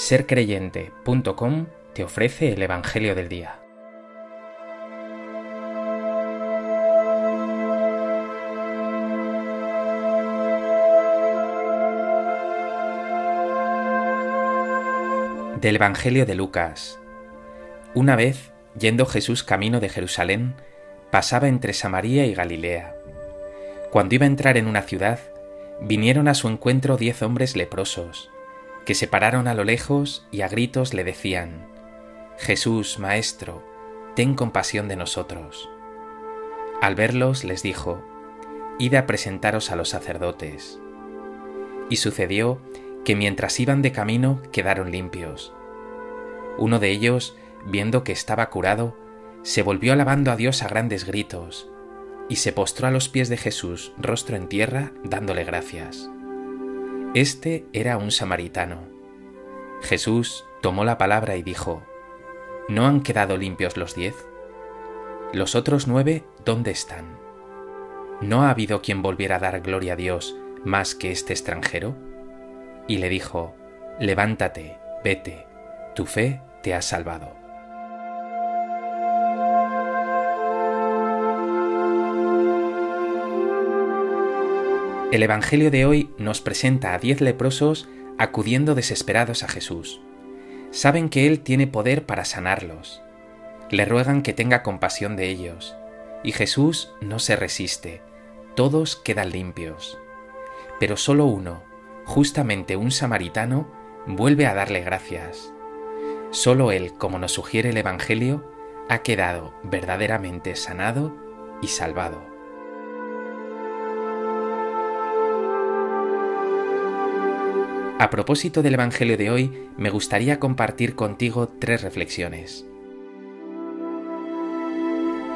sercreyente.com te ofrece el Evangelio del Día. Del Evangelio de Lucas. Una vez, yendo Jesús camino de Jerusalén, pasaba entre Samaria y Galilea. Cuando iba a entrar en una ciudad, vinieron a su encuentro diez hombres leprosos que se pararon a lo lejos y a gritos le decían, Jesús, Maestro, ten compasión de nosotros. Al verlos les dijo, Id a presentaros a los sacerdotes. Y sucedió que mientras iban de camino quedaron limpios. Uno de ellos, viendo que estaba curado, se volvió alabando a Dios a grandes gritos, y se postró a los pies de Jesús, rostro en tierra, dándole gracias. Este era un samaritano. Jesús tomó la palabra y dijo, ¿No han quedado limpios los diez? ¿Los otros nueve dónde están? ¿No ha habido quien volviera a dar gloria a Dios más que este extranjero? Y le dijo, Levántate, vete, tu fe te ha salvado. El Evangelio de hoy nos presenta a diez leprosos acudiendo desesperados a Jesús. Saben que Él tiene poder para sanarlos. Le ruegan que tenga compasión de ellos. Y Jesús no se resiste. Todos quedan limpios. Pero solo uno, justamente un samaritano, vuelve a darle gracias. Solo Él, como nos sugiere el Evangelio, ha quedado verdaderamente sanado y salvado. A propósito del Evangelio de hoy, me gustaría compartir contigo tres reflexiones.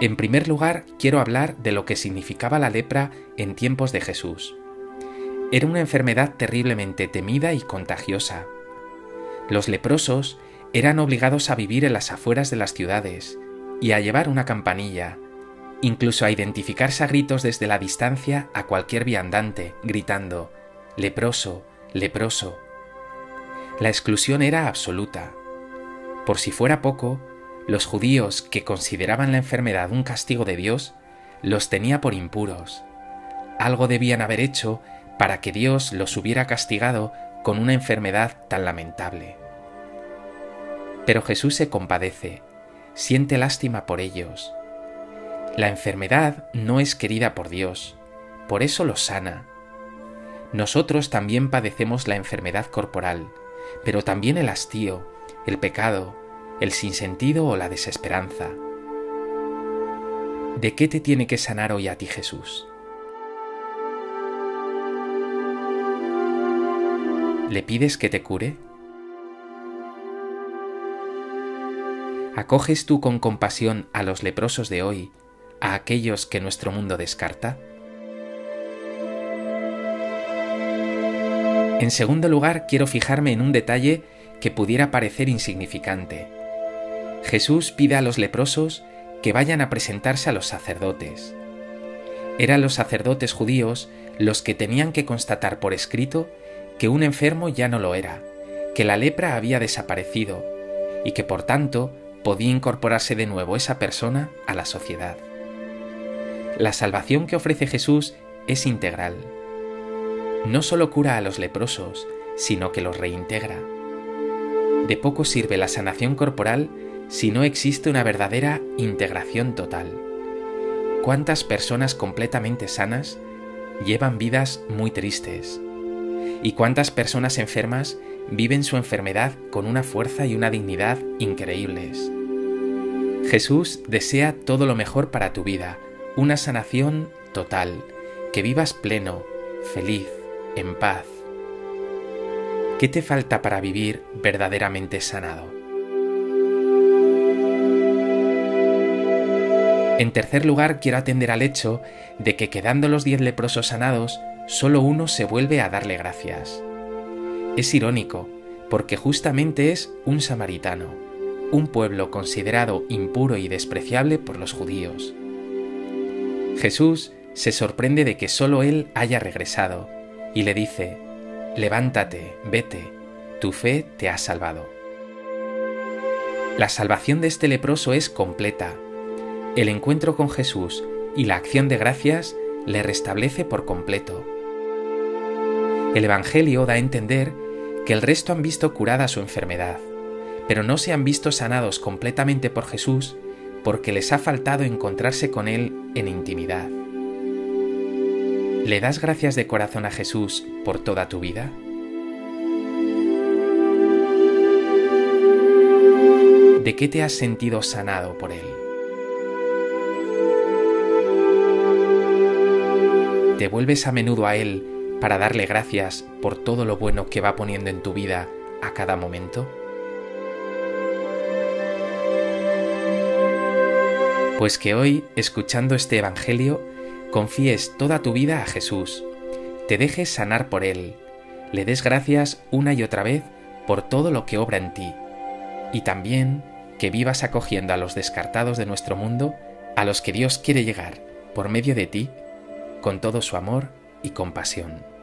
En primer lugar, quiero hablar de lo que significaba la lepra en tiempos de Jesús. Era una enfermedad terriblemente temida y contagiosa. Los leprosos eran obligados a vivir en las afueras de las ciudades y a llevar una campanilla, incluso a identificarse a gritos desde la distancia a cualquier viandante, gritando, leproso, leproso. La exclusión era absoluta. Por si fuera poco, los judíos que consideraban la enfermedad un castigo de Dios, los tenía por impuros. Algo debían haber hecho para que Dios los hubiera castigado con una enfermedad tan lamentable. Pero Jesús se compadece, siente lástima por ellos. La enfermedad no es querida por Dios, por eso los sana nosotros también padecemos la enfermedad corporal, pero también el hastío, el pecado, el sinsentido o la desesperanza. ¿De qué te tiene que sanar hoy a ti Jesús? ¿Le pides que te cure? ¿Acoges tú con compasión a los leprosos de hoy, a aquellos que nuestro mundo descarta? En segundo lugar, quiero fijarme en un detalle que pudiera parecer insignificante. Jesús pide a los leprosos que vayan a presentarse a los sacerdotes. Eran los sacerdotes judíos los que tenían que constatar por escrito que un enfermo ya no lo era, que la lepra había desaparecido y que por tanto podía incorporarse de nuevo esa persona a la sociedad. La salvación que ofrece Jesús es integral no solo cura a los leprosos, sino que los reintegra. De poco sirve la sanación corporal si no existe una verdadera integración total. ¿Cuántas personas completamente sanas llevan vidas muy tristes? ¿Y cuántas personas enfermas viven su enfermedad con una fuerza y una dignidad increíbles? Jesús desea todo lo mejor para tu vida, una sanación total, que vivas pleno, feliz, en paz. ¿Qué te falta para vivir verdaderamente sanado? En tercer lugar, quiero atender al hecho de que quedando los diez leprosos sanados, solo uno se vuelve a darle gracias. Es irónico, porque justamente es un samaritano, un pueblo considerado impuro y despreciable por los judíos. Jesús se sorprende de que solo él haya regresado y le dice, Levántate, vete, tu fe te ha salvado. La salvación de este leproso es completa. El encuentro con Jesús y la acción de gracias le restablece por completo. El Evangelio da a entender que el resto han visto curada su enfermedad, pero no se han visto sanados completamente por Jesús porque les ha faltado encontrarse con Él en intimidad. ¿Le das gracias de corazón a Jesús por toda tu vida? ¿De qué te has sentido sanado por Él? ¿Te vuelves a menudo a Él para darle gracias por todo lo bueno que va poniendo en tu vida a cada momento? Pues que hoy, escuchando este Evangelio, confíes toda tu vida a Jesús, te dejes sanar por Él, le des gracias una y otra vez por todo lo que obra en ti, y también que vivas acogiendo a los descartados de nuestro mundo, a los que Dios quiere llegar por medio de ti, con todo su amor y compasión.